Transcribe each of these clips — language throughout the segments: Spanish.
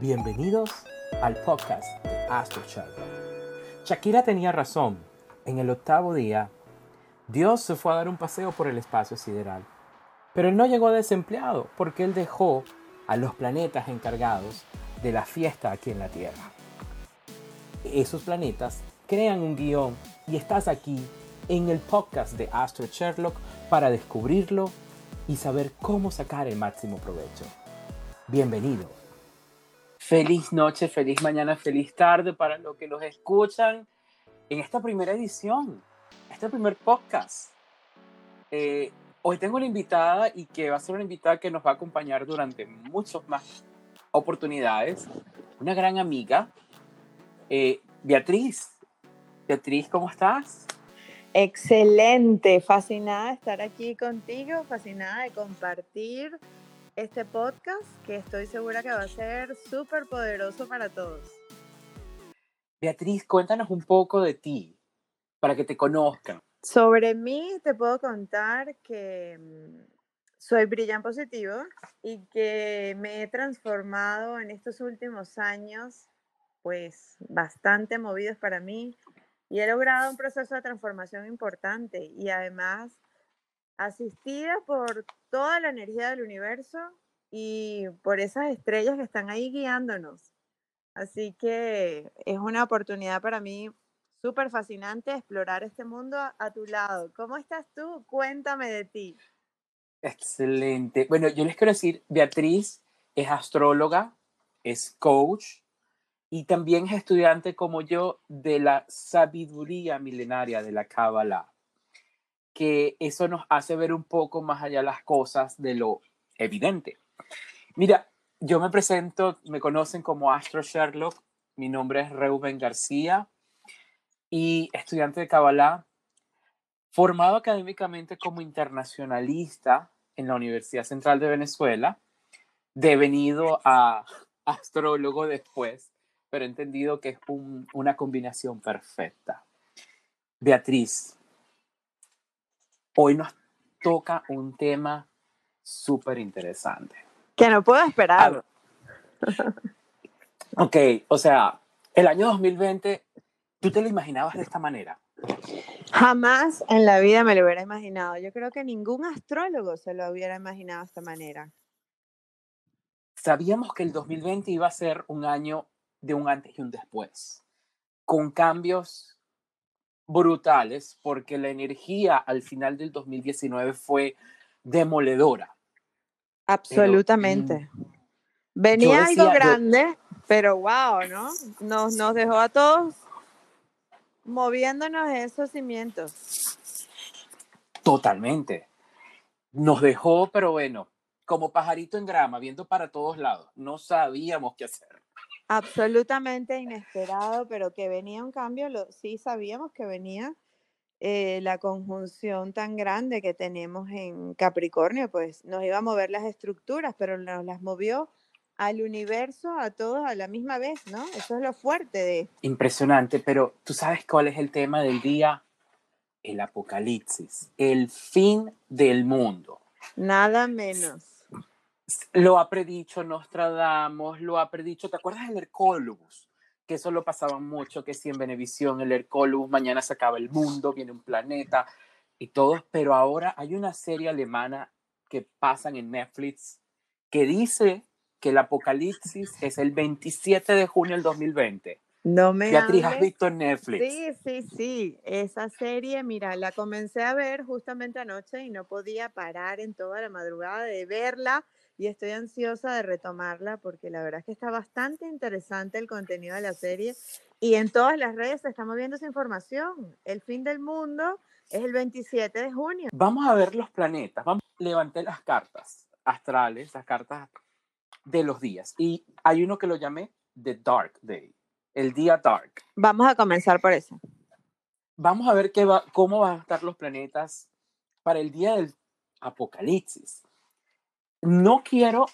Bienvenidos al podcast de Astro Sherlock. Shakira tenía razón. En el octavo día, Dios se fue a dar un paseo por el espacio sideral. Pero él no llegó desempleado porque él dejó a los planetas encargados de la fiesta aquí en la Tierra. Esos planetas crean un guion y estás aquí en el podcast de Astro Sherlock para descubrirlo y saber cómo sacar el máximo provecho. Bienvenido. Feliz noche, feliz mañana, feliz tarde para los que los escuchan en esta primera edición, este primer podcast. Eh, hoy tengo una invitada y que va a ser una invitada que nos va a acompañar durante muchas más oportunidades. Una gran amiga, eh, Beatriz. Beatriz, ¿cómo estás? Excelente, fascinada de estar aquí contigo, fascinada de compartir este podcast que estoy segura que va a ser súper poderoso para todos. Beatriz, cuéntanos un poco de ti, para que te conozcan. Sobre mí te puedo contar que mm, soy brillante positivo y que me he transformado en estos últimos años, pues bastante movidos para mí y he logrado un proceso de transformación importante y además asistida por toda la energía del universo y por esas estrellas que están ahí guiándonos. Así que es una oportunidad para mí súper fascinante explorar este mundo a, tu lado. ¿Cómo estás tú? Cuéntame de ti. Excelente. Bueno, yo les quiero decir, Beatriz es astróloga, es coach y también es estudiante como yo de la sabiduría milenaria de la Kabbalah que eso nos hace ver un poco más allá las cosas de lo evidente. Mira, yo me presento, me conocen como Astro Sherlock, mi nombre es Reuben García y estudiante de Kabbalah, formado académicamente como internacionalista en la Universidad Central de Venezuela, devenido a astrólogo después, pero he entendido que es una combinación perfecta. Beatriz, hoy nos toca un tema súper interesante. Que no puedo esperar. ok, o sea, el año 2020, ¿tú te lo imaginabas de esta manera? Jamás en la vida me lo hubiera imaginado. Yo creo que ningún astrólogo se lo hubiera imaginado de esta manera. Sabíamos que el 2020 iba a ser un año de un antes y un después, con cambios brutales porque la energía al final del 2019 fue demoledora. Absolutamente. Venía algo grande, pero wow, ¿no? Nos, nos dejó a todos moviéndonos esos cimientos. Totalmente. Nos dejó, pero bueno, como pajarito en grama, viendo para todos lados. No sabíamos qué hacer absolutamente inesperado, pero que venía un cambio, lo, sí sabíamos que venía eh, la conjunción tan grande que tenemos en Capricornio, pues nos iba a mover las estructuras, pero nos las movió al universo, a todos a la misma vez, ¿no? Eso es lo fuerte de... Impresionante, pero ¿tú sabes cuál es el tema del día? El apocalipsis, el fin del mundo. Nada menos lo ha predicho Nostradamus, lo ha predicho, ¿te acuerdas del Hercólogos? Que eso lo pasaba mucho, que si en Venevisión el Hercólogos, mañana se acaba el mundo, viene un planeta y todo, pero ahora hay una serie alemana que pasan en Netflix que dice que el apocalipsis es el 27 de junio del 2020. No me Beatriz, ¿has visto en Netflix? Sí, sí, sí. Esa serie, mira, la comencé a ver justamente anoche y no podía parar en toda la madrugada de verla y estoy ansiosa de retomarla porque la verdad es que está bastante interesante el contenido de la serie y en todas las redes se está moviendo esa información. El fin del mundo es el 27 de junio. Vamos a ver los planetas. Vamos levanté las cartas astrales, las cartas de los días y hay uno que lo llamé The Dark Day, el día dark. Vamos a comenzar por eso. Vamos a ver qué va, cómo van a estar los planetas para el día del apocalipsis. No quiero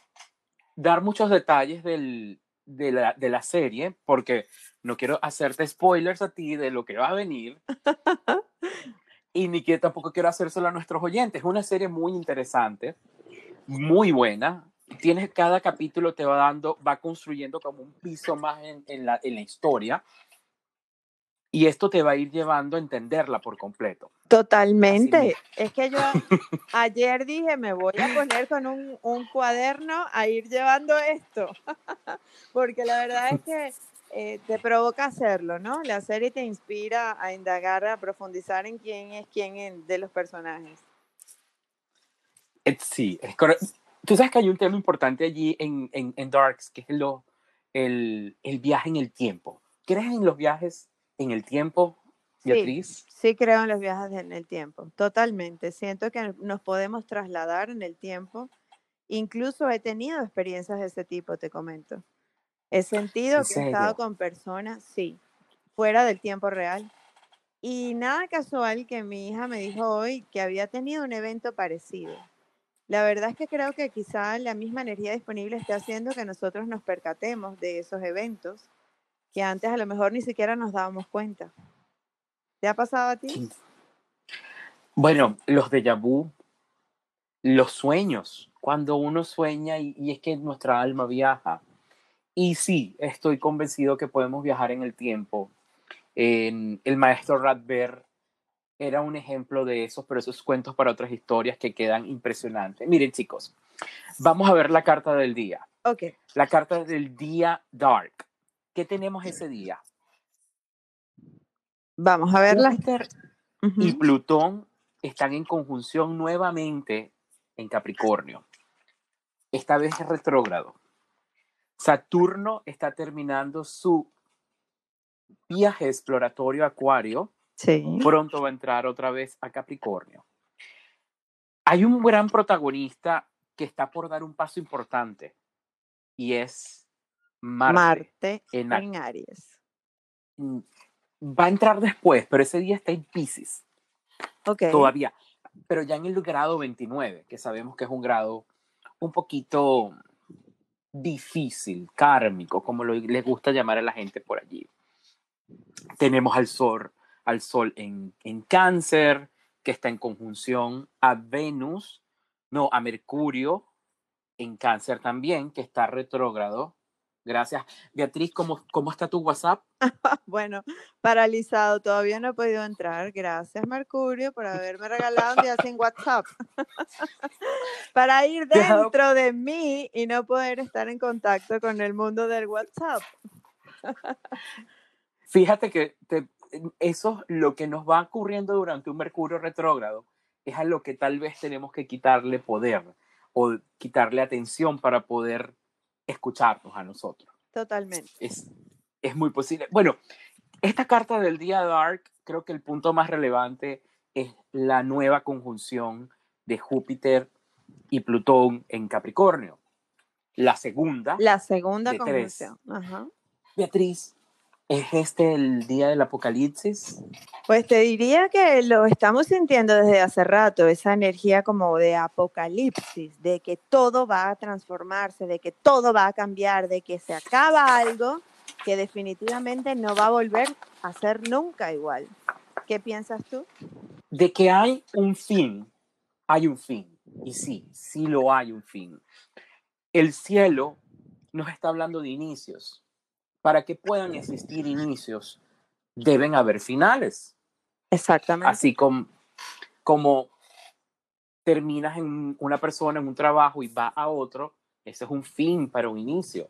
dar muchos detalles de, la, serie porque no quiero hacerte spoilers a ti de lo que va a venir. y ni que tampoco quiero hacérselo a nuestros oyentes. Es una serie muy interesante, muy buena. Tienes cada capítulo te va dando, va construyendo como un piso más en, en, la, en la historia. Y esto te va a ir llevando a entenderla por completo. Totalmente. Es que yo ayer dije, me voy a poner con un, un cuaderno a ir llevando esto. Porque la verdad es que eh, te provoca hacerlo, ¿no? La serie te inspira a indagar, a profundizar en quién es quién de los personajes. Eh, Sí, es correcto. Tú sabes que hay un tema importante allí en, en, en Darks, que es lo, el, el viaje en el tiempo. ¿Crees en los viajes en el tiempo, Beatriz? Sí, sí creo en los viajes en el tiempo, totalmente. Siento que nos podemos trasladar en el tiempo. Incluso he tenido experiencias de ese tipo, te comento. He sentido ¿En que he estado serio? con personas, sí, fuera del tiempo real. Y nada casual que mi hija me dijo hoy que había tenido un evento parecido. La verdad es que creo que quizá la misma energía disponible esté haciendo que nosotros nos percatemos de esos eventos que antes a lo mejor ni siquiera nos dábamos cuenta. ¿Te ha pasado a ti? Bueno, los déjà vu, los sueños, cuando uno sueña y, y es que nuestra alma viaja. Y sí, estoy convencido que podemos viajar en el tiempo. En- el maestro Radber era un ejemplo de esos, pero esos cuentos para otras historias que quedan impresionantes. Miren, chicos, vamos a ver la carta del día. Ok, La carta del día Dark. ¿Qué tenemos ese día? vamos a verla. Júpiter y Plutón están en conjunción nuevamente en Capricornio. Esta vez es retrógrado. Saturno está terminando su viaje exploratorio a Acuario. Sí. Pronto va a entrar otra vez a Capricornio. Hay un gran protagonista que está por dar un paso importante y es Marte. Marte en en Aries. Mm, Va a entrar después, pero ese día está en Pisces. Ok. todavía, pero ya en el grado 29, que sabemos que es un grado un poquito difícil, kármico, como lo, les gusta llamar a la gente por allí. Tenemos al Sol, al Sol en, en cáncer, que está en conjunción a Venus, no, a Mercurio en cáncer también, que está retrógrado. Gracias. Beatriz, ¿cómo, cómo está tu WhatsApp? Bueno, paralizado, todavía no he podido entrar. Gracias, Mercurio, por haberme regalado un día sin WhatsApp. Para ir ¿Te has dado- dentro de mí y no poder estar en contacto con el mundo del WhatsApp. Fíjate que te- eso es lo que nos va ocurriendo durante un Mercurio retrógrado, es a lo que tal vez tenemos que quitarle poder o quitarle atención para poder escucharnos a nosotros. Totalmente. Es, es muy posible. Bueno, esta carta del día Dark, creo que el punto más relevante es la nueva conjunción de Júpiter y Plutón en Capricornio. La segunda, La segunda conjunción. Ajá. Beatriz, ¿es este el día del apocalipsis? Pues te diría que lo estamos sintiendo desde hace rato, esa energía como de apocalipsis, de que todo va a transformarse, de que todo va a cambiar, de que se acaba algo que definitivamente no va a volver a ser nunca igual. ¿Qué piensas tú? de que hay un fin, hay un fin. Y sí, sí lo hay un fin. El cielo nos está hablando de inicios. Para que puedan existir inicios, deben haber finales. Exactamente. Así como, como terminas en una persona, en un trabajo y va a otro, ese es un fin para un inicio.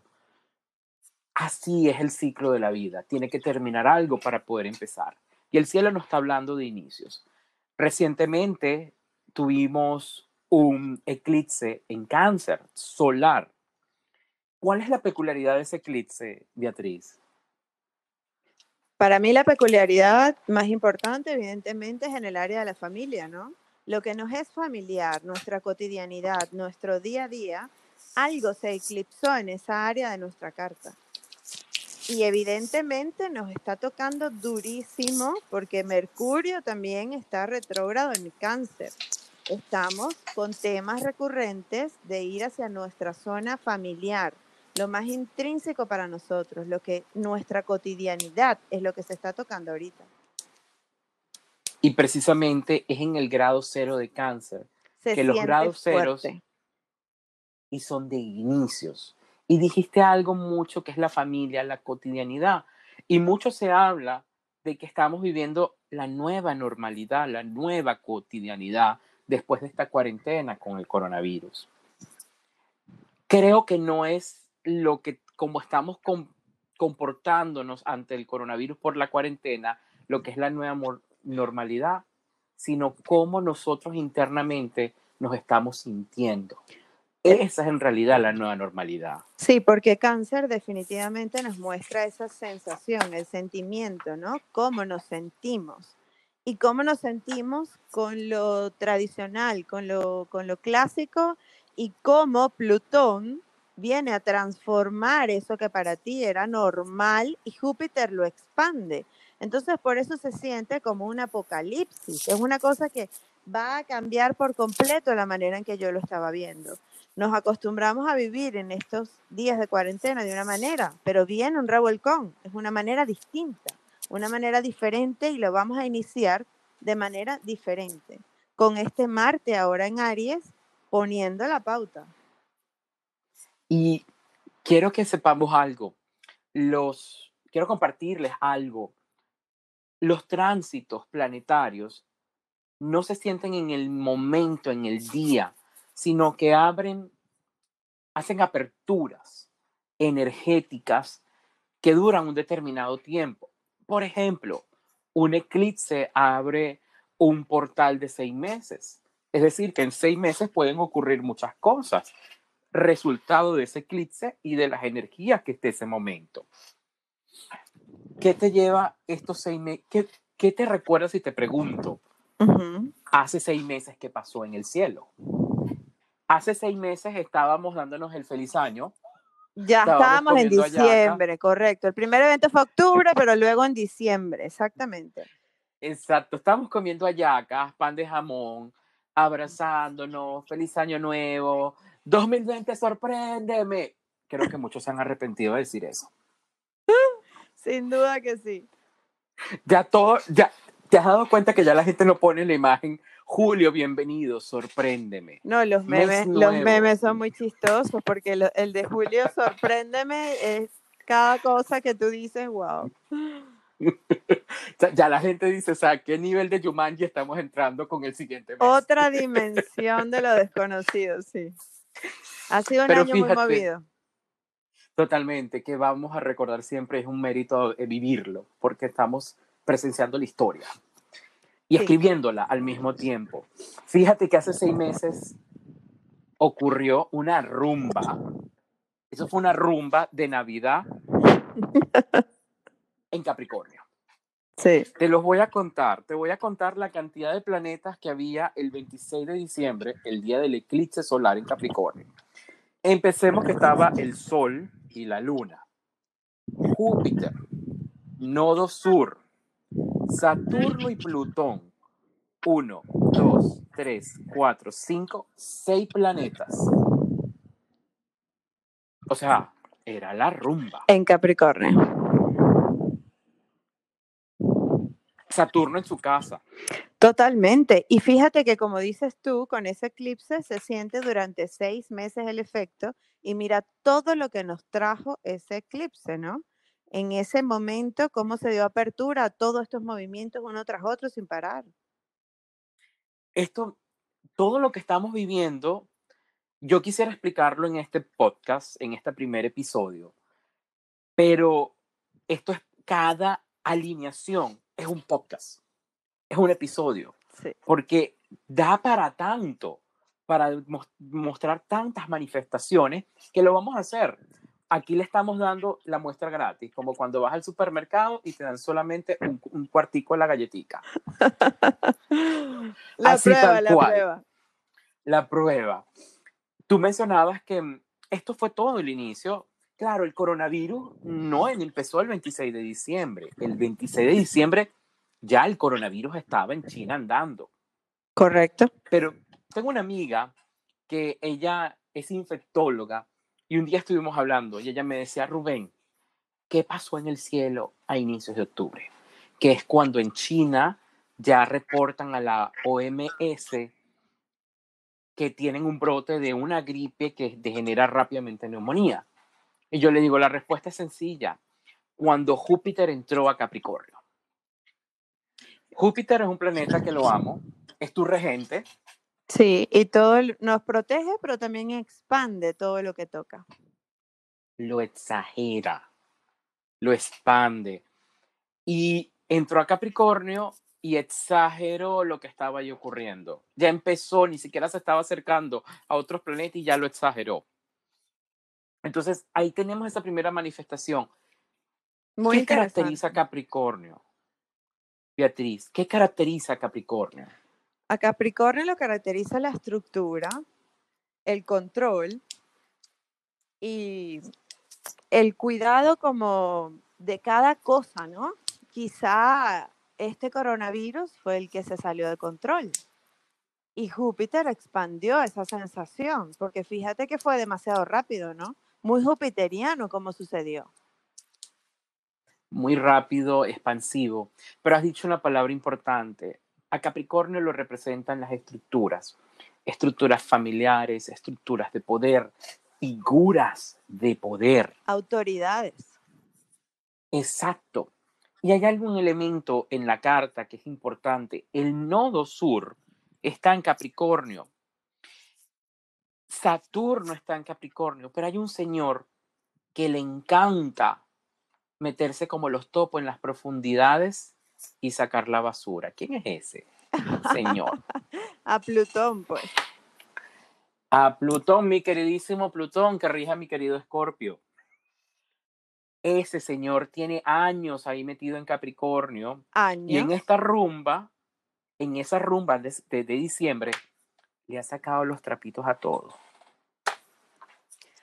Así es el ciclo de la vida. Tiene que terminar algo para poder empezar. Y el cielo nos está hablando de inicios. Recientemente tuvimos un eclipse en cáncer solar. ¿Cuál es la peculiaridad de ese eclipse, Beatriz? Para mí la peculiaridad más importante, evidentemente, es en el área de la familia, ¿no? Lo que nos es familiar, nuestra cotidianidad, nuestro día a día, algo se eclipsó en esa área de nuestra carta. Y evidentemente nos está tocando durísimo porque Mercurio también está retrógrado en cáncer. Estamos con temas recurrentes de ir hacia nuestra zona familiar, lo más intrínseco para nosotros, lo que nuestra cotidianidad es lo que se está tocando ahorita. Y precisamente es en el grado cero de cáncer. Se Que los grados ceros fuerte. y son de inicios. Y dijiste algo mucho que es la familia, la cotidianidad. Y mucho se habla de que estamos viviendo la nueva normalidad, la nueva cotidianidad después de esta cuarentena con el coronavirus. Creo que no es lo que, como estamos comportándonos ante el coronavirus por la cuarentena, lo que es la nueva normalidad, sino cómo nosotros internamente nos estamos sintiendo. Esa es en realidad la nueva normalidad. Sí, porque cáncer definitivamente nos muestra esa sensación, el sentimiento, ¿no? Cómo nos sentimos. Y cómo nos sentimos con lo tradicional, con lo, con lo clásico y cómo Plutón viene a transformar eso que para ti era normal y Júpiter lo expande. Entonces, por eso se siente como un apocalipsis. Es una cosa que va a cambiar por completo la manera en que yo lo estaba viendo. Nos acostumbramos a vivir en estos días de cuarentena de una manera, pero viene un revolcón, es una manera distinta, una manera diferente y lo vamos a iniciar de manera diferente, con este Marte ahora en Aries poniendo la pauta. Y quiero que sepamos algo, los, quiero compartirles algo. Los tránsitos planetarios no se sienten en el momento, en el día, sino que abren, hacen aperturas energéticas que duran un determinado tiempo. Por ejemplo, un eclipse abre un portal de seis meses. Es decir, que en seis meses pueden ocurrir muchas cosas, resultado de ese eclipse y de las energías que esté ese momento. ¿Qué te lleva estos seis meses? ¿Qué, te recuerda si te pregunto? Hace seis meses que pasó en el cielo. Hace seis meses estábamos dándonos el feliz año. Ya estábamos, en diciembre, correcto. El primer evento fue octubre, pero luego en diciembre, exactamente. Exacto, estábamos comiendo ayacas, pan de jamón, abrazándonos, feliz año nuevo, 2020, sorpréndeme. Creo que muchos se han arrepentido de decir eso. Sin duda que sí. Ya todo, ya, ¿te has dado cuenta que ya la gente no pone la imagen Julio, bienvenido, sorpréndeme. No, los memes, los memes son muy chistosos porque el de Julio, sorpréndeme, es cada cosa que tú dices, wow. ya la gente dice, o sea, ¿qué nivel de Jumanji estamos entrando con el siguiente mes? Otra dimensión de lo desconocido, sí. Ha sido un año muy movido. Totalmente, que vamos a recordar siempre es un mérito vivirlo, porque estamos presenciando la historia y escribiéndola al mismo tiempo. Fíjate que hace seis meses ocurrió una rumba. Eso fue una rumba de Navidad en Capricornio. Sí. Te los voy a contar. Te voy a contar la cantidad de planetas que había el 26 de diciembre, el día del eclipse solar en Capricornio. Empecemos que estaba el Sol y la Luna. Júpiter, nodo sur, Saturno y Plutón. Uno, dos, tres, cuatro, cinco, seis planetas. O sea, era la rumba. En Capricornio. Saturno en su casa. Totalmente. Y fíjate que como dices tú, con ese eclipse se siente durante seis meses el efecto y mira todo lo que nos trajo ese eclipse, ¿no? en ese momento, cómo se dio apertura a todos estos movimientos uno tras otro sin parar. Esto, todo lo que estamos viviendo, yo quisiera explicarlo en este podcast, en este primer episodio, pero esto es cada alineación, es un podcast, es un episodio, porque da para tanto, para mostrar tantas manifestaciones que lo vamos a hacer aquí le estamos dando la muestra gratis, como cuando vas al supermercado y te dan solamente un, cuartico de la galletica. la prueba, la prueba. La prueba. Tú mencionabas que mm, esto fue todo el inicio. Claro, el coronavirus no empezó el 26 de diciembre. El 26 de diciembre ya el coronavirus estaba en China andando. Correcto. Pero tengo una amiga que ella es infectóloga y un día estuvimos hablando y ella me decía, Rubén, ¿qué pasó en el cielo a inicios de octubre? Que es cuando en China ya reportan a la OMS que tienen un brote de una gripe que degenera rápidamente neumonía. Y yo le digo, la respuesta es sencilla. Cuando Júpiter entró a Capricornio. Júpiter es un planeta que lo amo, es tu regente. Sí, y todo nos protege, pero también expande todo lo que toca. Lo exagera, lo expande. Y entró a Capricornio y exageró lo que estaba ahí ocurriendo. Ya empezó, ni siquiera se estaba acercando a otros planetas y ya lo exageró. Entonces, ahí tenemos esa primera manifestación. Muy ¿Qué caracteriza a Capricornio? Beatriz, ¿qué caracteriza a Capricornio? A Capricornio lo caracteriza la estructura, el control y el cuidado como de cada cosa, ¿no? Quizá este coronavirus fue el que se salió de control. Y Júpiter expandió esa sensación, porque fíjate que fue demasiado rápido, ¿no? Muy jupiteriano como sucedió. Muy rápido, expansivo. Pero has dicho una palabra importante. A Capricornio lo representan las estructuras. Estructuras familiares, estructuras de poder, figuras de poder. Autoridades. Exacto. Y hay algún elemento en la carta que es importante. El nodo sur está en Capricornio. Saturno está en Capricornio, pero hay un señor que le encanta meterse como los topos en las profundidades y sacar la basura. ¿Quién es ese señor? a Plutón, pues. A Plutón, mi queridísimo Plutón, que rija mi querido Escorpio. Ese señor tiene años ahí metido en Capricornio. Años. Y en esta rumba, en esa rumba de, de, diciembre, le ha sacado los trapitos a todos.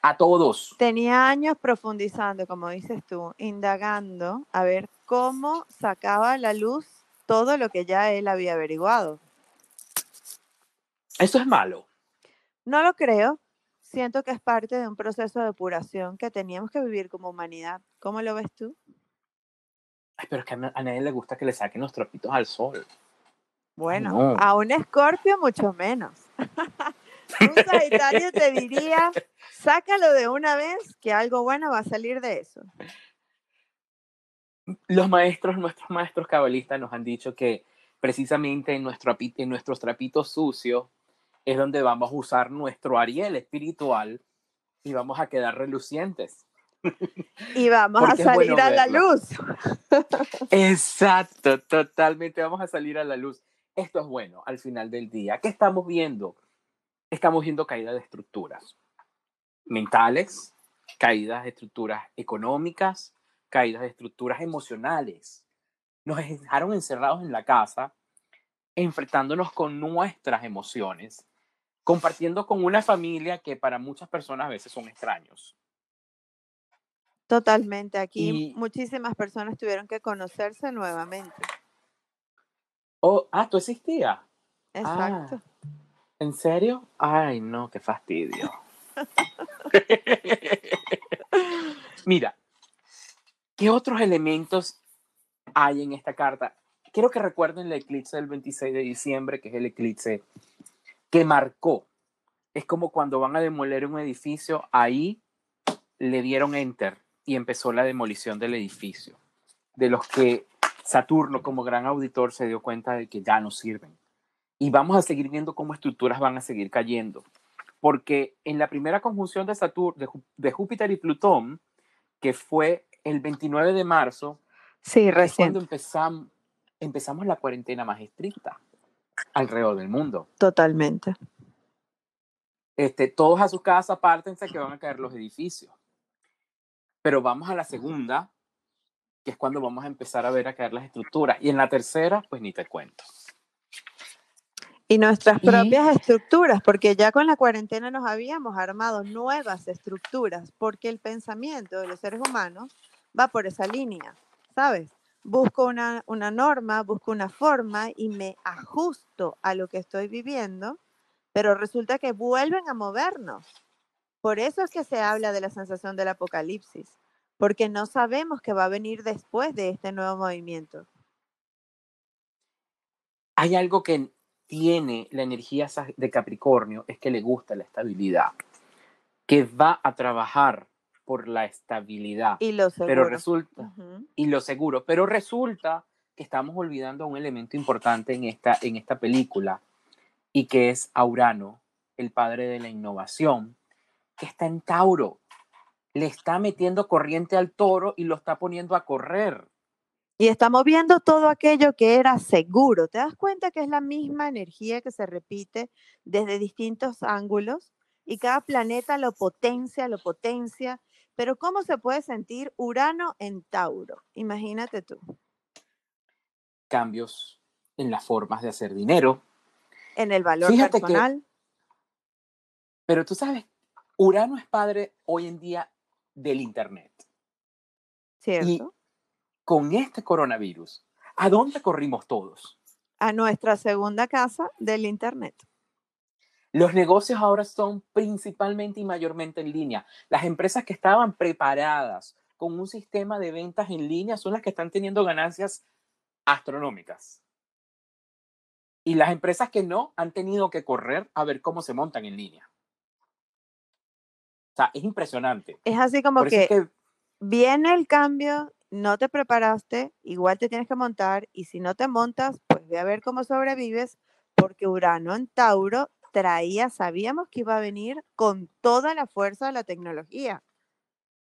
A todos. Tenía años profundizando, como dices tú, indagando a ver cómo sacaba a la luz todo lo que ya él había averiguado. Eso es malo. No lo creo, siento que es parte de un proceso de depuración que teníamos que vivir como humanidad. ¿Cómo lo ves tú? Ay, pero es que a nadie le gusta que le saquen los trapitos al sol. Bueno, a un escorpio mucho menos. Un sagitario te diría, sácalo de una vez, que algo bueno va a salir de eso. Los maestros, nuestros maestros cabalistas nos han dicho que precisamente en, nuestro, en nuestros trapitos sucios es donde vamos a usar nuestro Ariel espiritual y vamos a quedar relucientes. Y vamos a salir a la luz. Exacto, totalmente vamos a salir a la luz. Esto es bueno al final del día. ¿Qué estamos viendo? Estamos viendo caída de estructuras mentales, caídas de estructuras económicas, caídas de estructuras emocionales. Nos dejaron encerrados en la casa, enfrentándonos con nuestras emociones compartiendo con una familia que para muchas personas a veces son extraños. Totalmente. Aquí muchísimas personas tuvieron que conocerse nuevamente. Oh, ah, ¿tú existías? Exacto. Ah, ¿En serio? Ay, no, qué fastidio. Mira, ¿qué otros elementos hay en esta carta? Quiero que recuerden el eclipse del 26 de diciembre, que es el eclipse que marcó. Es como cuando van a demoler un edificio, ahí le dieron enter y empezó la demolición del edificio, de los que Saturno como gran auditor se dio cuenta de que ya no sirven. Y vamos a seguir viendo cómo estructuras van a seguir cayendo. Porque en la primera conjunción de, Saturno, de, Júpiter y Plutón, que fue el 29 de marzo, sí, recién. cuando empezamos, empezamos la cuarentena más estricta alrededor del mundo. Totalmente. Este, todos a su casa, apártense que van a caer los edificios. Pero vamos a la segunda, que es cuando vamos a empezar a ver a caer las estructuras. Y en la tercera, pues ni te cuento. Y nuestras propias estructuras, porque ya con la cuarentena nos habíamos armado nuevas estructuras, porque el pensamiento de los seres humanos va por esa línea, ¿sabes? busco una, una norma, busco una forma y me ajusto a lo que estoy viviendo, pero resulta que vuelven a movernos. Por eso es que se habla de la sensación del apocalipsis, porque no sabemos qué va a venir después de este nuevo movimiento. Hay algo que tiene la energía de Capricornio es que le gusta la estabilidad, que va a trabajar por la estabilidad. Y lo seguro. Pero resulta, y lo seguro, pero resulta que estamos olvidando un elemento importante en esta, en esta película y que es Aurano, el padre de la innovación, que está en Tauro. Le está metiendo corriente al toro y lo está poniendo a correr. Y estamos viendo todo aquello que era seguro. ¿Te das cuenta que es la misma energía que se repite desde distintos ángulos? Y cada planeta lo potencia, lo potencia. Pero ¿cómo se puede sentir Urano en Tauro? Imagínate tú. Cambios en las formas de hacer dinero. En el valor personal. pero tú sabes, Urano es padre hoy en día del Internet. ¿Cierto? con este coronavirus, ¿a dónde corrimos todos? A nuestra segunda casa del Internet. Los negocios ahora son principalmente y mayormente en línea. Las empresas que estaban preparadas con un sistema de ventas en línea son las que están teniendo ganancias astronómicas. Y las empresas que no han tenido que correr a ver cómo se montan en línea. O sea, es impresionante. Es así como que viene el cambio no te preparaste, igual te tienes que montar y si no te montas, pues ve a ver cómo sobrevives, porque Urano en Tauro traía, sabíamos que iba a venir con toda la fuerza de la tecnología.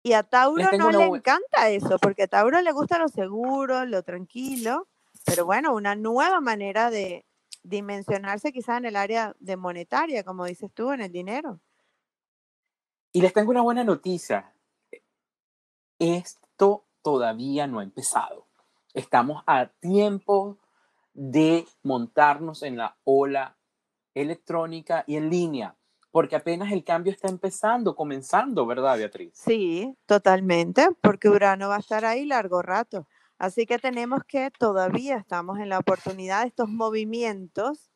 Y a Tauro no le encanta eso, porque a Tauro le gusta lo seguro, lo tranquilo, pero bueno, una nueva manera de dimensionarse quizá en el área de monetaria, como dices tú, en el dinero. Y les tengo una buena noticia. Esto todavía no ha empezado. Estamos a tiempo de montarnos en la ola electrónica y en línea, porque apenas el cambio está empezando, comenzando, ¿verdad, Beatriz? Sí, totalmente, porque Urano va a estar ahí largo rato. Así que tenemos que todavía estamos en la oportunidad de estos movimientos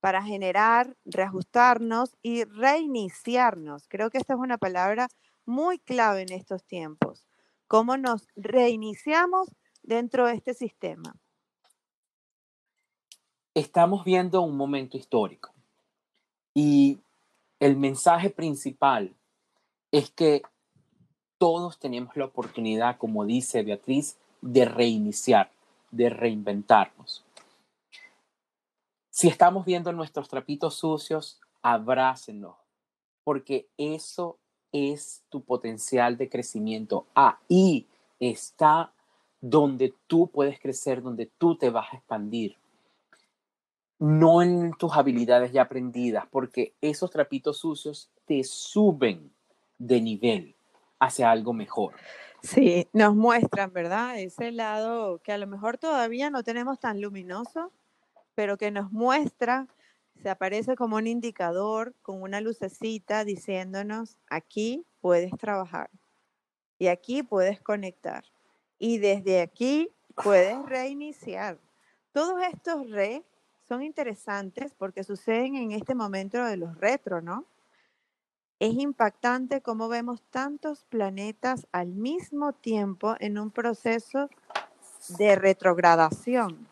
para generar, reajustarnos y reiniciarnos. Creo que esta es una palabra muy clave en estos tiempos cómo nos reiniciamos dentro de este sistema. Estamos viendo un momento histórico y el mensaje principal es que todos tenemos la oportunidad, como dice Beatriz, de reiniciar, de reinventarnos. Si estamos viendo nuestros trapitos sucios, abrácenos, porque eso es tu potencial de crecimiento. Ahí está donde tú puedes crecer, donde tú te vas a expandir. No en tus habilidades ya aprendidas, porque esos trapitos sucios te suben de nivel hacia algo mejor. Sí, nos muestran, ¿verdad? Ese lado que a lo mejor todavía no tenemos tan luminoso, pero que nos muestra se aparece como un indicador con una lucecita diciéndonos, aquí puedes trabajar y aquí puedes conectar y desde aquí puedes reiniciar. Todos estos re son interesantes porque suceden en este momento de los retro, ¿no? Es impactante cómo vemos tantos planetas al mismo tiempo en un proceso de retrogradación.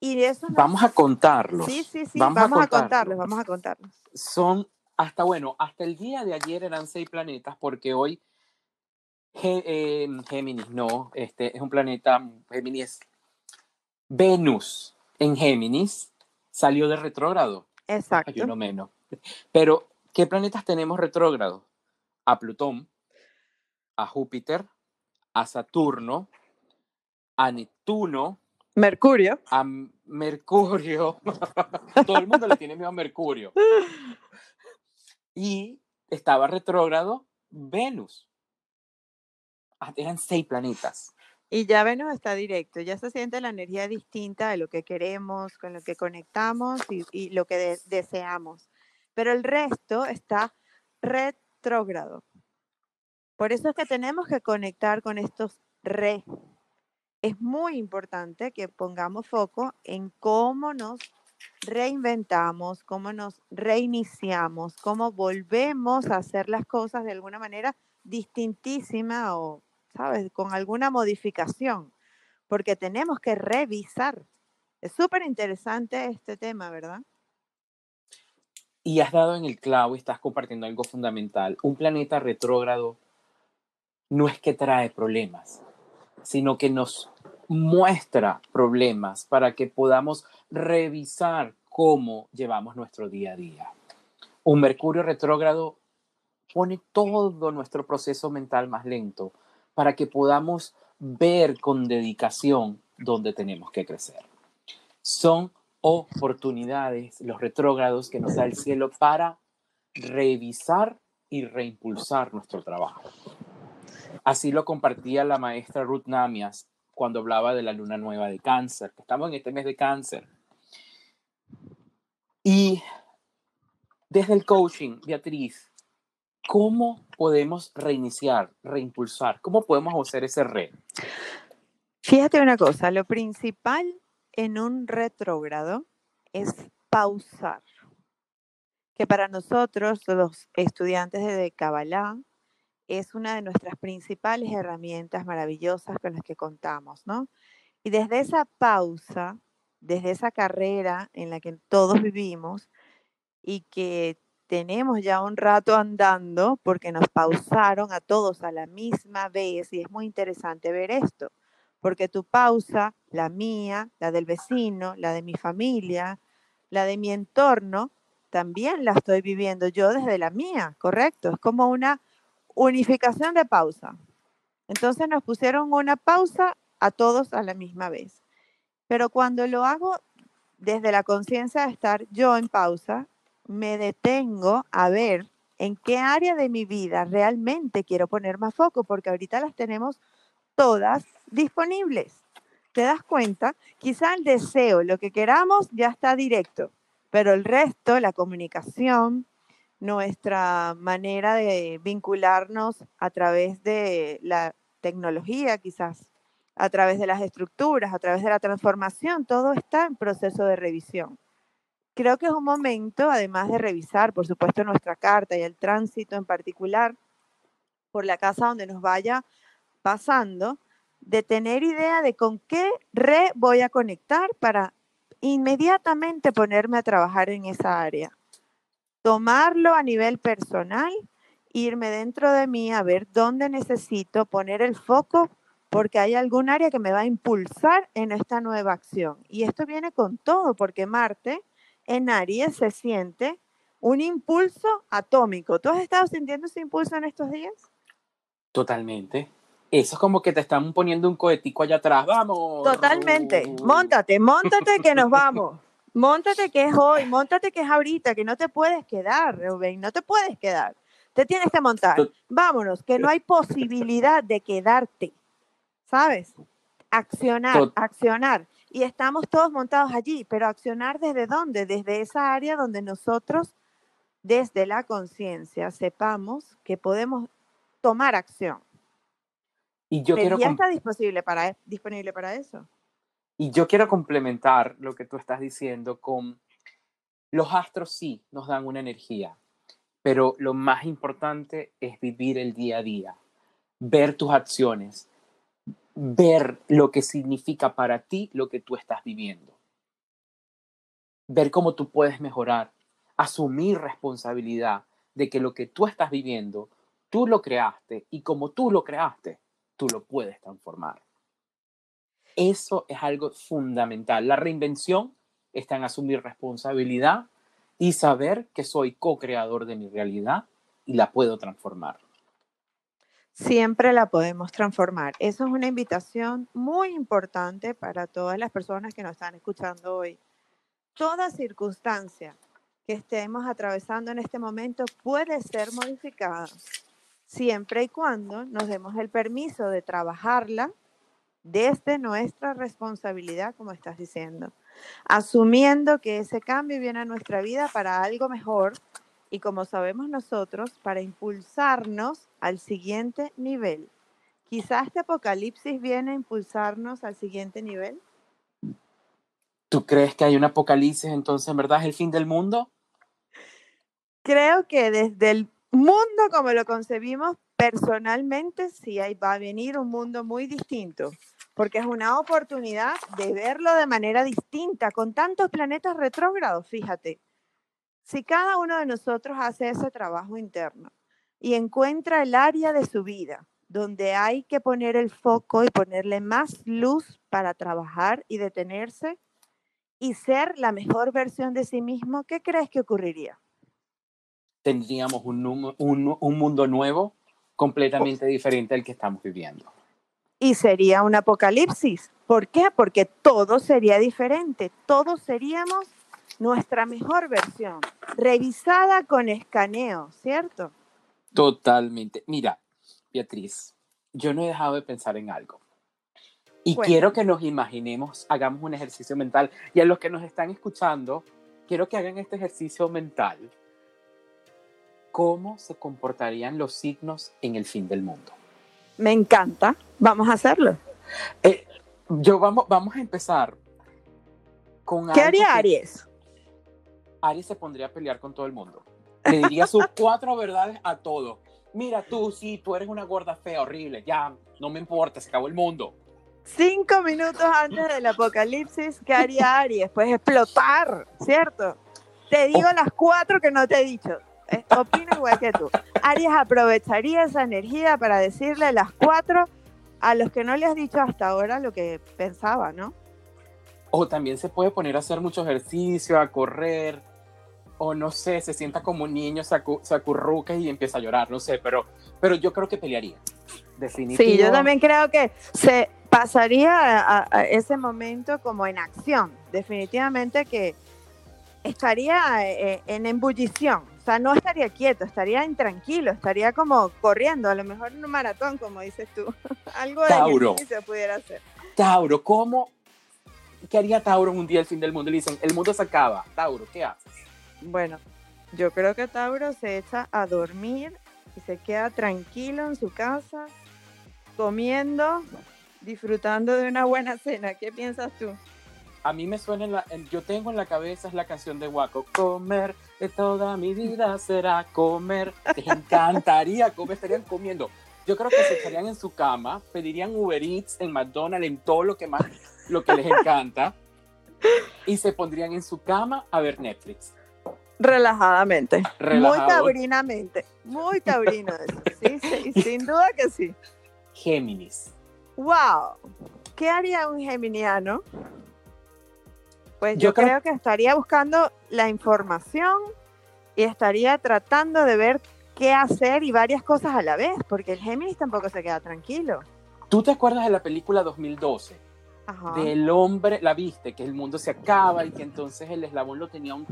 Y eso Vamos a contarlos. Sí, sí, sí, vamos, a, contarlos, vamos a contarlos. Son hasta, bueno, hasta el día de ayer eran seis planetas porque hoy eh, Géminis, no, este es un planeta, Géminis Venus en Géminis salió de retrógrado. Exacto. Hay uno menos. Pero, ¿qué planetas tenemos retrógrado? A Plutón, a Júpiter, a Saturno, a Neptuno, Mercurio. A Mercurio. Todo el mundo le tiene miedo a Mercurio. Y estaba retrógrado Venus. Ah, eran seis planetas. Y ya Venus está directo, ya se siente la energía distinta de lo que queremos, con lo que conectamos y, lo que deseamos. Pero el resto está retrógrado. Por eso es que tenemos que conectar con estos re es muy importante que pongamos foco en cómo nos reinventamos, cómo nos reiniciamos, cómo volvemos a hacer las cosas de alguna manera distintísima o, ¿sabes?, con alguna modificación, porque tenemos que revisar Es súper interesante este tema, ¿verdad? Y has dado en el clavo y estás compartiendo algo fundamental. Un planeta retrógrado no es que trae problemas, sino que nos muestra problemas para que podamos revisar cómo llevamos nuestro día a día. Un Mercurio retrógrado pone todo nuestro proceso mental más lento para que podamos ver con dedicación dónde tenemos que crecer. Son oportunidades, los retrógrados que nos da el cielo para revisar y reimpulsar nuestro trabajo. Así lo compartía la maestra Ruth Namias cuando hablaba de la luna nueva de cáncer, estamos en este mes de cáncer. Y desde el coaching, Beatriz, ¿cómo podemos reiniciar, reimpulsar? ¿Cómo podemos hacer ese red? Fíjate una cosa, lo principal en un retrógrado es pausar. Que para nosotros, los estudiantes de Kabbalah, es una de nuestras principales herramientas maravillosas con las que contamos, ¿no? Y desde esa pausa, desde esa carrera en la que todos vivimos y que tenemos ya un rato andando porque nos pausaron a todos a la misma vez y es muy interesante ver esto, porque tu pausa, la mía, la del vecino, la de mi familia, la de mi entorno, también la estoy viviendo yo desde la mía, ¿correcto? Es como una unificación de pausa. Entonces nos pusieron una pausa a todos a la misma vez. Pero cuando lo hago desde la conciencia de estar yo en pausa, me detengo a ver en qué área de mi vida realmente quiero poner más foco, porque ahorita las tenemos todas disponibles. ¿Te das cuenta? Quizá el deseo, lo que queramos, ya está directo, pero el resto, la comunicación, nuestra manera de vincularnos a través de la tecnología, quizás, a través de las estructuras, a través de la transformación, todo está en proceso de revisión. Creo que es un momento, además de revisar, por supuesto, nuestra carta y el tránsito en particular por la casa donde nos vaya pasando, de tener idea de con qué red voy a conectar para inmediatamente ponerme a trabajar en esa área tomarlo a nivel personal, irme dentro de mí a ver dónde necesito poner el foco porque hay algún área que me va a impulsar en esta nueva acción. Y esto viene con todo, porque Marte en Aries se siente un impulso atómico. ¿Tú has estado sintiendo ese impulso en estos días? Totalmente. Eso es como que te están poniendo un cohetico allá atrás. ¡Vamos! Totalmente. Móntate, móntate que nos vamos. Móntate que es hoy, móntate que es ahorita, que no te puedes quedar, Rubén, no te puedes quedar. Te tienes que montar. Vámonos, que no hay posibilidad de quedarte. ¿Sabes? Accionar, accionar. Y estamos todos montados allí, pero accionar desde dónde? Desde esa área donde nosotros, desde la conciencia, sepamos que podemos tomar acción. Y yo quiero ya está disponible para, disponible para eso. Y yo quiero complementar lo que tú estás diciendo con los astros sí nos dan una energía, pero lo más importante es vivir el día a día, ver tus acciones, ver lo que significa para ti lo que tú estás viviendo, ver cómo tú puedes mejorar, asumir responsabilidad de que lo que tú estás viviendo, tú lo creaste y como tú lo creaste, tú lo puedes transformar. Eso es algo fundamental. La reinvención está en asumir responsabilidad y saber que soy co-creador de mi realidad y la puedo transformar. Siempre la podemos transformar. Eso es una invitación muy importante para todas las personas que nos están escuchando hoy. Toda circunstancia que estemos atravesando en este momento puede ser modificada siempre y cuando nos demos el permiso de trabajarla desde nuestra responsabilidad, como estás diciendo, asumiendo que ese cambio viene a nuestra vida para algo mejor y como sabemos nosotros, para impulsarnos al siguiente nivel. Quizás este apocalipsis viene a impulsarnos al siguiente nivel. ¿Tú crees que hay un apocalipsis entonces, en verdad, es el fin del mundo? Creo que desde el mundo como lo concebimos personalmente, sí va a venir un mundo muy distinto porque es una oportunidad de verlo de manera distinta, con tantos planetas retrógrados, fíjate. Si cada uno de nosotros hace ese trabajo interno y encuentra el área de su vida donde hay que poner el foco y ponerle más luz para trabajar y detenerse y ser la mejor versión de sí mismo, ¿qué crees que ocurriría? Tendríamos un, un mundo nuevo completamente diferente al que estamos viviendo. Y sería un apocalipsis. ¿Por qué? Porque todo sería diferente. Todos seríamos nuestra mejor versión, revisada con escaneo, ¿cierto? Totalmente. Mira, Beatriz, yo no he dejado de pensar en algo. Y quiero que nos imaginemos, hagamos un ejercicio mental. Y a los que nos están escuchando, quiero que hagan este ejercicio mental cómo se comportarían los signos en el fin del mundo. Me encanta, vamos a hacerlo. Eh, yo vamos, vamos a empezar con... ¿Qué haría Aries? Aries se pondría a pelear con todo el mundo. Le diría sus cuatro verdades a todos. Mira tú, sí, tú eres una gorda fea, horrible, ya, no me importa, se acabó el mundo. Cinco minutos antes del apocalipsis, ¿qué haría Aries? Pues explotar, ¿cierto? Te digo las cuatro que no te he dicho. Eh, opino igual que tú. Aries aprovecharía esa energía para decirle las cuatro a los que no le has dicho hasta ahora lo que pensaba, ¿no? O también se puede poner a hacer mucho ejercicio, a correr, o no sé, se sienta como un niño, se, acurruca y empieza a llorar, no sé, pero, pero yo creo que pelearía. Definitivamente. Sí, yo también creo que se pasaría a, ese momento como en acción. Definitivamente que estaría eh, en embullición no estaría quieto, estaría intranquilo, estaría como corriendo, a lo mejor en un maratón, como dices tú. Algo de Tauro. se pudiera hacer. Tauro, ¿cómo? ¿Qué haría Tauro un día el fin del mundo? Le dicen, el mundo se acaba. Tauro, ¿qué haces? Bueno, yo creo que Tauro se echa a dormir y se queda tranquilo en su casa, comiendo, disfrutando de una buena cena. ¿Qué piensas tú? a mí me suena, en la, yo tengo en la cabeza es la canción de Waco, comer de toda mi vida será comer. Les encantaría comer, estarían comiendo. Yo creo que se estarían en su cama, pedirían Uber Eats en McDonald's, en todo lo que más, lo que les encanta, y se pondrían en su cama a ver Netflix. Relajadamente. Muy taurinamente. Muy taurino Sí, sí, sin duda que sí. Géminis. Wow. ¿Qué haría un geminiano? Pues yo, creo... que estaría buscando la información y estaría tratando de ver qué hacer y varias cosas a la vez, porque el Géminis tampoco se queda tranquilo. ¿Tú te acuerdas de la película 2012? Ajá. Del hombre, la viste, que el mundo se acaba y que entonces el eslabón lo tenía un,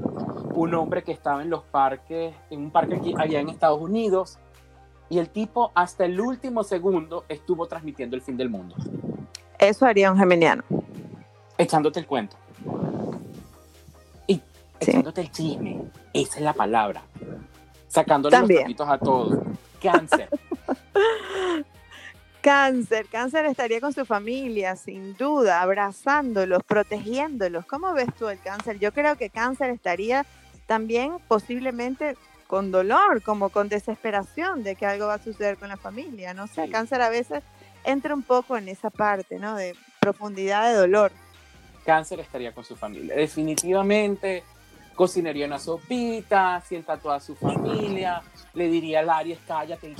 un hombre que estaba en los parques, en un parque aquí, allá en Estados Unidos, y el tipo hasta el último segundo estuvo transmitiendo el fin del mundo. Eso haría un geminiano. Echándote el cuento echándote el chisme. Esa es la palabra. Sacándole los tapitos a todos. Cáncer. Cáncer, cáncer estaría con su familia, sin duda, abrazándolos, protegiéndolos. ¿Cómo ves tú el cáncer? Yo creo que cáncer estaría también posiblemente con dolor, como con desesperación de que algo va a suceder con la familia. No sé, cáncer a veces entra un poco en esa parte, ¿no? De profundidad de dolor. Cáncer estaría con su familia. Definitivamente cocinaría una sopita, sienta a toda su familia, le diría a Aries, cállate,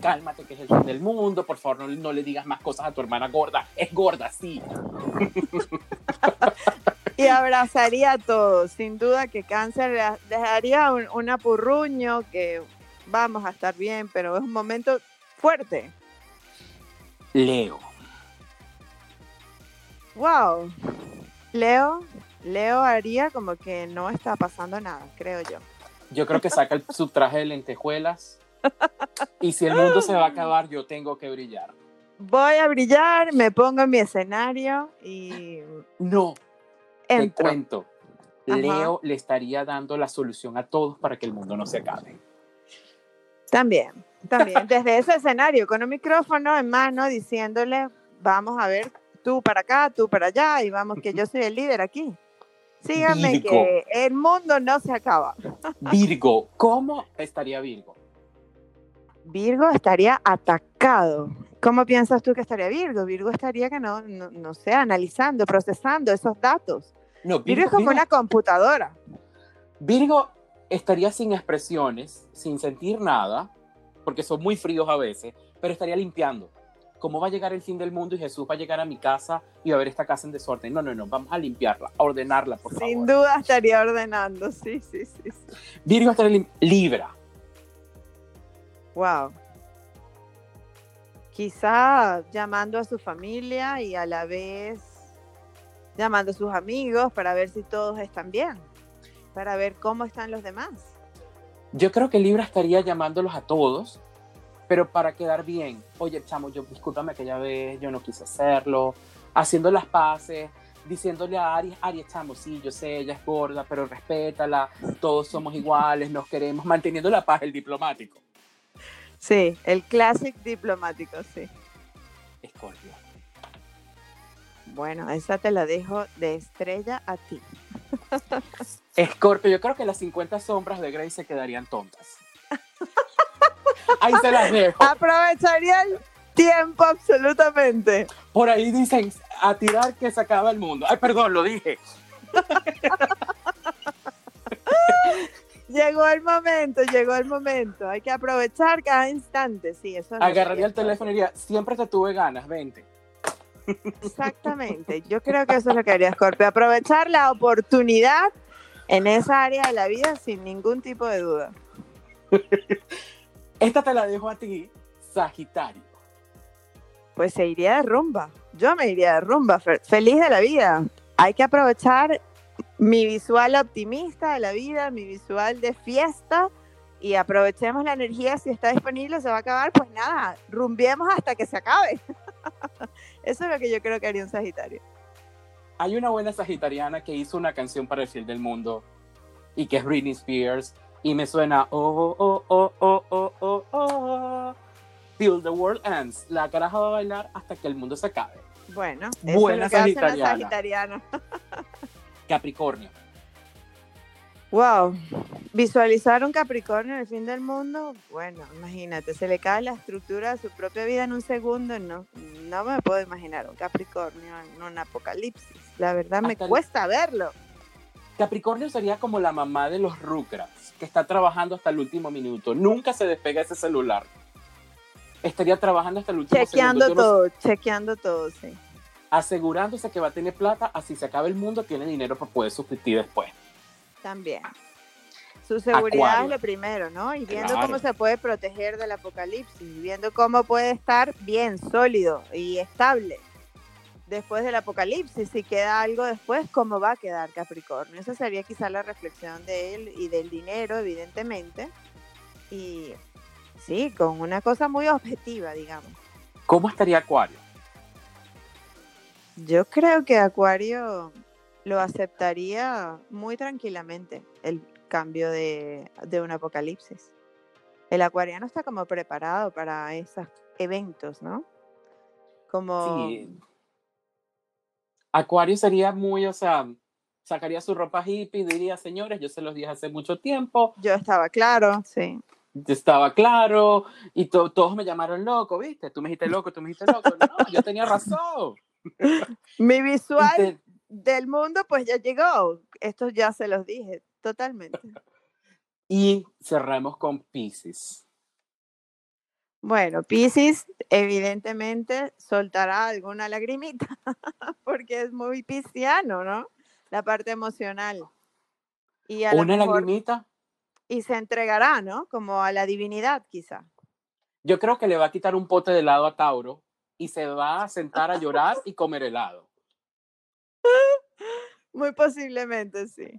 cálmate que es el fin del mundo, por favor no, le digas más cosas a tu hermana gorda, es gorda, sí. y abrazaría a todos, sin duda que cáncer dejaría un, un apurruño que vamos a estar bien, pero es un momento fuerte. Leo. Wow. Leo, Leo haría como que no está pasando nada, creo yo. Yo creo que saca su traje de lentejuelas y si el mundo se va a acabar, yo tengo que brillar. Voy a brillar, me pongo en mi escenario y... No, te cuento. Leo le estaría dando la solución a todos para que el mundo no se acabe. También, también. Desde ese escenario, con un micrófono en mano, diciéndole, vamos a ver, tú para acá, tú para allá, y vamos que yo soy el líder aquí. Síganme que el mundo no se acaba. Virgo, ¿cómo estaría Virgo? Virgo estaría atacado, ¿Cómo piensas tú que estaría Virgo? Virgo estaría que no, no, no sé, analizando, procesando esos datos. No, Virgo es como una computadora. Virgo estaría sin expresiones, sin sentir nada, porque son muy fríos a veces, pero estaría limpiando. ¿Cómo va a llegar el fin del mundo y Jesús va a llegar a mi casa y va a ver esta casa en desorden? No, no, no, vamos a limpiarla, a ordenarla, por favor. Sin duda estaría ordenando, sí, sí, sí. sí. Virgo estaría Libra. Wow. Quizá llamando a su familia y a la vez llamando a sus amigos para ver si todos están bien, para ver cómo están los demás. Yo creo que Libra estaría llamándolos a todos, pero para quedar bien. Oye, chamo, yo discúlpame aquella vez, yo no quise hacerlo. Haciendo las paces, diciéndole a Aries, Aries, chamo, sí, yo sé, ella es gorda, pero respétala, todos somos iguales, nos queremos, manteniendo la paz, el diplomático. Sí, el clásico diplomático, sí. Escorpio. Bueno, esa te la dejo de estrella a ti. Escorpio, yo creo que las 50 sombras de Grey se quedarían tontas. Ahí se las dejo. Aprovecharía el tiempo absolutamente. Por ahí dicen, a tirar que se acaba el mundo. Ay, perdón, lo dije. Llegó el momento, llegó el momento. Hay que aprovechar cada instante, sí, eso Agarraría el teléfono y diría, siempre te tuve ganas, vente. Exactamente, yo creo que eso es lo que haría Scorpio, aprovechar la oportunidad en esa área de la vida sin ningún tipo de duda. Esta te la dejo a ti, Sagitario. Pues se iría de rumba, yo me iría de rumba, fe- feliz de la vida. Hay que aprovechar mi visual optimista de la vida, mi visual de fiesta y aprovechemos la energía, si está disponible, se va a acabar, pues nada, rumbiemos hasta que se acabe. Eso es lo que yo creo que haría un Sagitario. Hay una buena sagitariana que hizo una canción para el fin del mundo y que es Britney Spears y me suena oh oh oh oh oh oh oh till the world ends. La caraja va a bailar hasta que el mundo se acabe. Bueno, eso Buena es lo que hacen sagitariana. Capricornio. Wow, visualizar un Capricornio en el fin del mundo, bueno, imagínate, se le cae la estructura de su propia vida en un segundo, no, no me puedo imaginar un Capricornio en un apocalipsis, la verdad me el- cuesta verlo. Capricornio sería como la mamá de los Rugrats, que está trabajando hasta el último minuto. Nunca se despega ese celular. Estaría trabajando hasta el último Chequeando segundo. Yo no- todo, chequeando todo, sí. asegurándose que va a tener plata, así se acaba el mundo, tiene dinero para poder subsistir después. También. Su seguridad Acuario. es lo primero, ¿no? Y viendo Claro. cómo se puede proteger del apocalipsis, viendo cómo puede estar bien, sólido y estable después del apocalipsis. Si queda algo después, ¿cómo va a quedar Capricornio? Esa sería quizá la reflexión de él y del dinero, evidentemente. Y sí, con una cosa muy objetiva, digamos. ¿Cómo estaría Acuario? Yo creo que Acuario lo aceptaría muy tranquilamente, el cambio de, de un apocalipsis. El acuariano está como preparado para esos eventos, ¿no? Como... Sí. Acuario sería muy, o sea, sacaría su ropa hippie y diría, señores, yo se los dije hace mucho tiempo, Yo estaba claro, sí. estaba claro, y to- todos me llamaron loco, ¿viste? Tú me dijiste loco, tú me dijiste loco. No, yo tenía razón. Mi visual te- del mundo pues ya llegó. Esto ya se los dije, totalmente. Y cerramos con Pisces. Bueno, Pisces evidentemente soltará alguna lagrimita porque es muy pisciano, ¿no? La parte emocional. Y, a Una mejor- lagrimita, y se entregará, ¿no? Como a la divinidad, quizá. yo creo que le va a quitar un pote de helado a Tauro y se va a sentar a llorar y comer helado. Muy posiblemente, sí.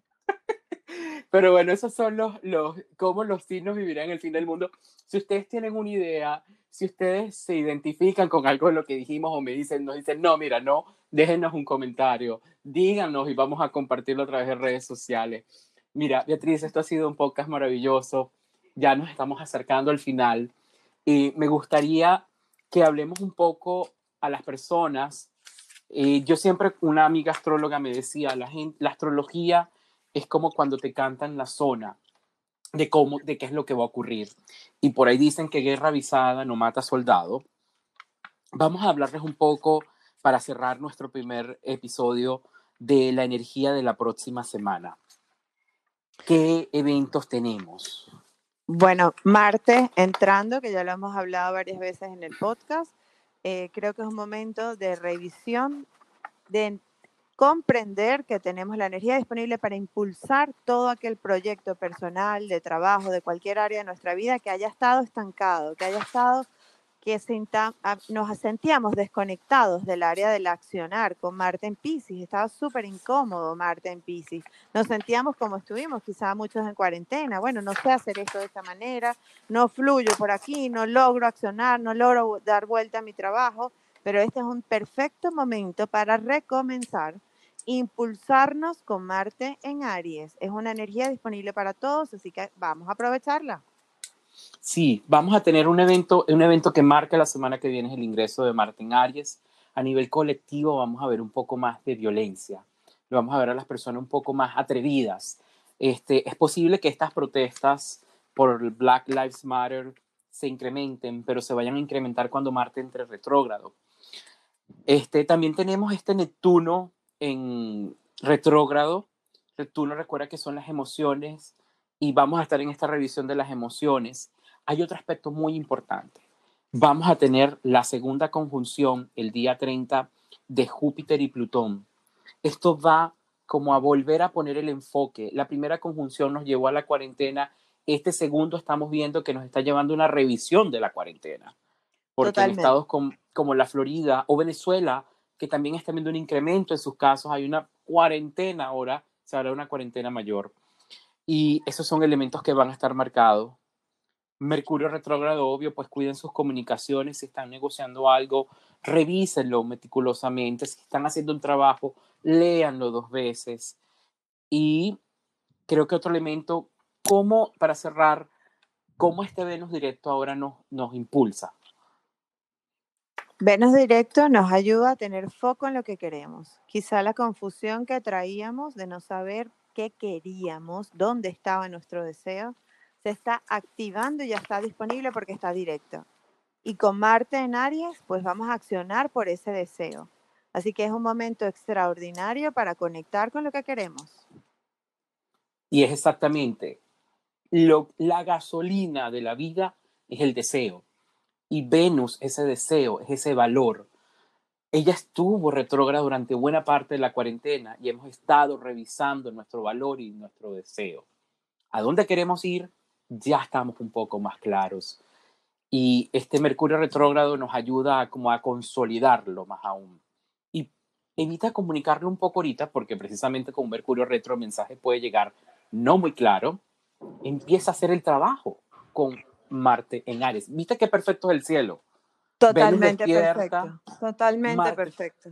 Pero bueno, esos son los, los, cómo los signos vivirán el fin del mundo. Si ustedes tienen una idea, si ustedes se identifican con algo de lo que dijimos o me dicen, nos dicen, no, mira, no, déjenos un comentario, díganos y vamos a compartirlo a través de redes sociales. Mira, Beatriz, esto ha sido un podcast maravilloso. Ya nos estamos acercando al final y me gustaría que hablemos un poco a las personas. Eh, yo siempre, una amiga astróloga me decía, la, gente, la astrología es como cuando te cantan la zona de cómo, de qué es lo que va a ocurrir. Y por ahí dicen que guerra avisada no mata soldado. vamos a hablarles un poco para cerrar nuestro primer episodio de la energía de la próxima semana. ¿Qué eventos tenemos? Bueno, Marte entrando, que ya lo hemos hablado varias veces en el podcast, eh, creo que es un momento de revisión, de comprender que tenemos la energía disponible para impulsar todo aquel proyecto personal, de trabajo, de cualquier área de nuestra vida que haya estado estancado, que haya estado que nos sentíamos desconectados del área del accionar con Marte en Pisces. Estaba súper incómodo Marte en Pisces. Nos sentíamos como estuvimos, quizá muchos en cuarentena. Bueno, no sé hacer esto de esta manera, no fluyo por aquí, no logro accionar, no logro dar vuelta a mi trabajo, pero este es un perfecto momento para recomenzar, impulsarnos con Marte en Aries. Es una energía disponible para todos, así que vamos a aprovecharla. Sí, vamos a tener un evento, un evento que marca la semana que viene el ingreso de Martín Aries. A nivel colectivo vamos a ver un poco más de violencia. Vamos a ver a las personas un poco más atrevidas. Este, es posible que estas protestas por Black Lives Matter se incrementen, pero se vayan a incrementar cuando Marte entre retrógrado. Este, también tenemos este Neptuno en retrógrado. Neptuno recuerda que son las emociones, y vamos a estar en esta revisión de las emociones, hay otro aspecto muy importante. Vamos a tener la segunda conjunción el día 30 de Júpiter y Plutón. Esto va como a volver a poner el enfoque. La primera conjunción nos llevó a la cuarentena. Este segundo estamos viendo que nos está llevando una revisión de la cuarentena. Porque en estados como, como la Florida o Venezuela, que también están viendo un incremento en sus casos, hay una cuarentena ahora, se habrá una cuarentena mayor. Y esos son elementos que van a estar marcados. Mercurio retrógrado, obvio, pues cuiden sus comunicaciones, si están negociando algo, revísenlo meticulosamente, si están haciendo un trabajo, léanlo dos veces. Y creo que otro elemento, cómo, para cerrar, cómo este Venus directo ahora nos, nos impulsa. Venus directo nos ayuda a tener foco en lo que queremos. Quizá la confusión que traíamos de no saber qué queríamos, dónde estaba nuestro deseo, se está activando y ya está disponible porque está directo. Y con Marte en Aries, pues vamos a accionar por ese deseo. Así que es un momento extraordinario para conectar con lo que queremos. Y es exactamente lo, la gasolina de la vida es el deseo. Y Venus, ese deseo, es ese valor ella estuvo retrógrada durante buena parte de la cuarentena y hemos estado revisando nuestro valor y nuestro deseo. ¿A dónde queremos ir? Ya estamos un poco más claros. Y este Mercurio retrógrado nos ayuda a, como a consolidarlo más aún. Y evita comunicarlo un poco ahorita porque precisamente con Mercurio retro mensaje puede llegar no muy claro. Empieza a hacer el trabajo con Marte en Aries. ¿Viste qué perfecto es el cielo? Totalmente perfecto. Totalmente perfecto.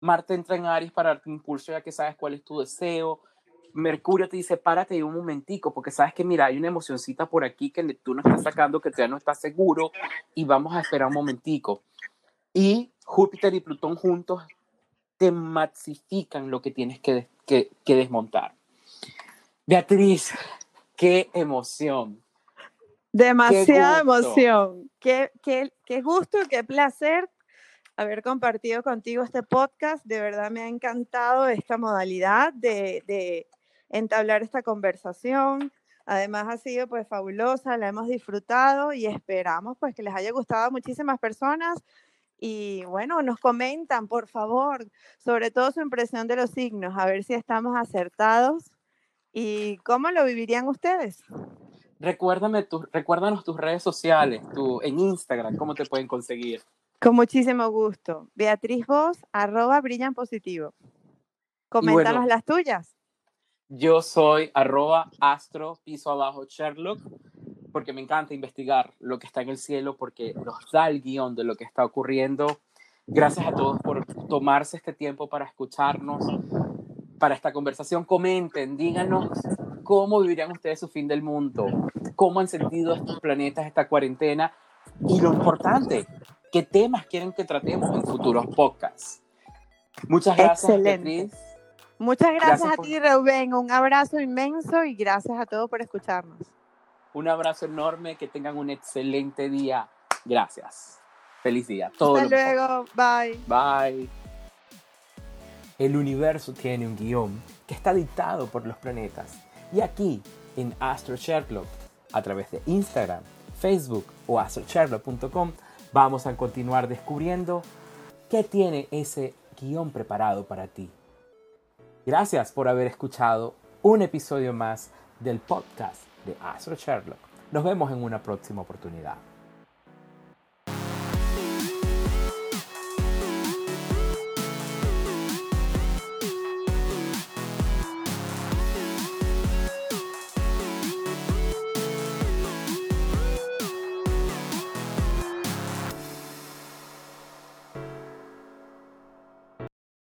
Marte entra en Aries para darte impulso ya que sabes cuál es tu deseo. Mercurio te dice, párate un momentico, porque sabes que, mira, hay una emocioncita por aquí que tú no estás sacando, que todavía no estás seguro, y vamos a esperar un momentico. Y Júpiter y Plutón juntos te maxifican lo que tienes que, que, que desmontar. Beatriz, qué emoción. Demasiada emoción. Qué, qué, qué gusto, qué placer haber compartido contigo este podcast. De verdad me ha encantado esta modalidad de, de, entablar esta conversación. Además ha sido pues fabulosa, la hemos disfrutado y esperamos pues que les haya gustado a muchísimas personas. Y bueno, nos comentan, por favor, sobre todo su impresión de los signos, a ver si estamos acertados y cómo lo vivirían ustedes. Recuérdame tu, recuérdanos tus redes sociales, tu, en Instagram, cómo te pueden conseguir. Con muchísimo gusto. Beatriz Voz, arroba brillan positivo. Coméntanos las tuyas. Yo soy arroba astro piso abajo Sherlock, porque me encanta investigar lo que está en el cielo, porque nos da el guion de lo que está ocurriendo. Gracias a todos por tomarse este tiempo para escucharnos, para esta conversación. Comenten, díganos cómo vivirían ustedes su fin del mundo, cómo han sentido estos planetas, esta cuarentena y lo importante, qué temas quieren que tratemos en futuros podcasts. Muchas gracias, Excelente. Muchas gracias, a ti, Reuben. Un abrazo inmenso y gracias a todos por escucharnos. Un abrazo enorme, que tengan un excelente día. Gracias. Feliz día. Todo Hasta luego. Bye. Bye. El universo tiene un guion que está dictado por los planetas. Y aquí, en Astro Sherlock, a través de Instagram, Facebook o astrosherlock.com, vamos a continuar descubriendo qué tiene ese guion preparado para ti. Gracias por haber escuchado un episodio más del podcast de Astro Sherlock. Nos vemos en una próxima oportunidad.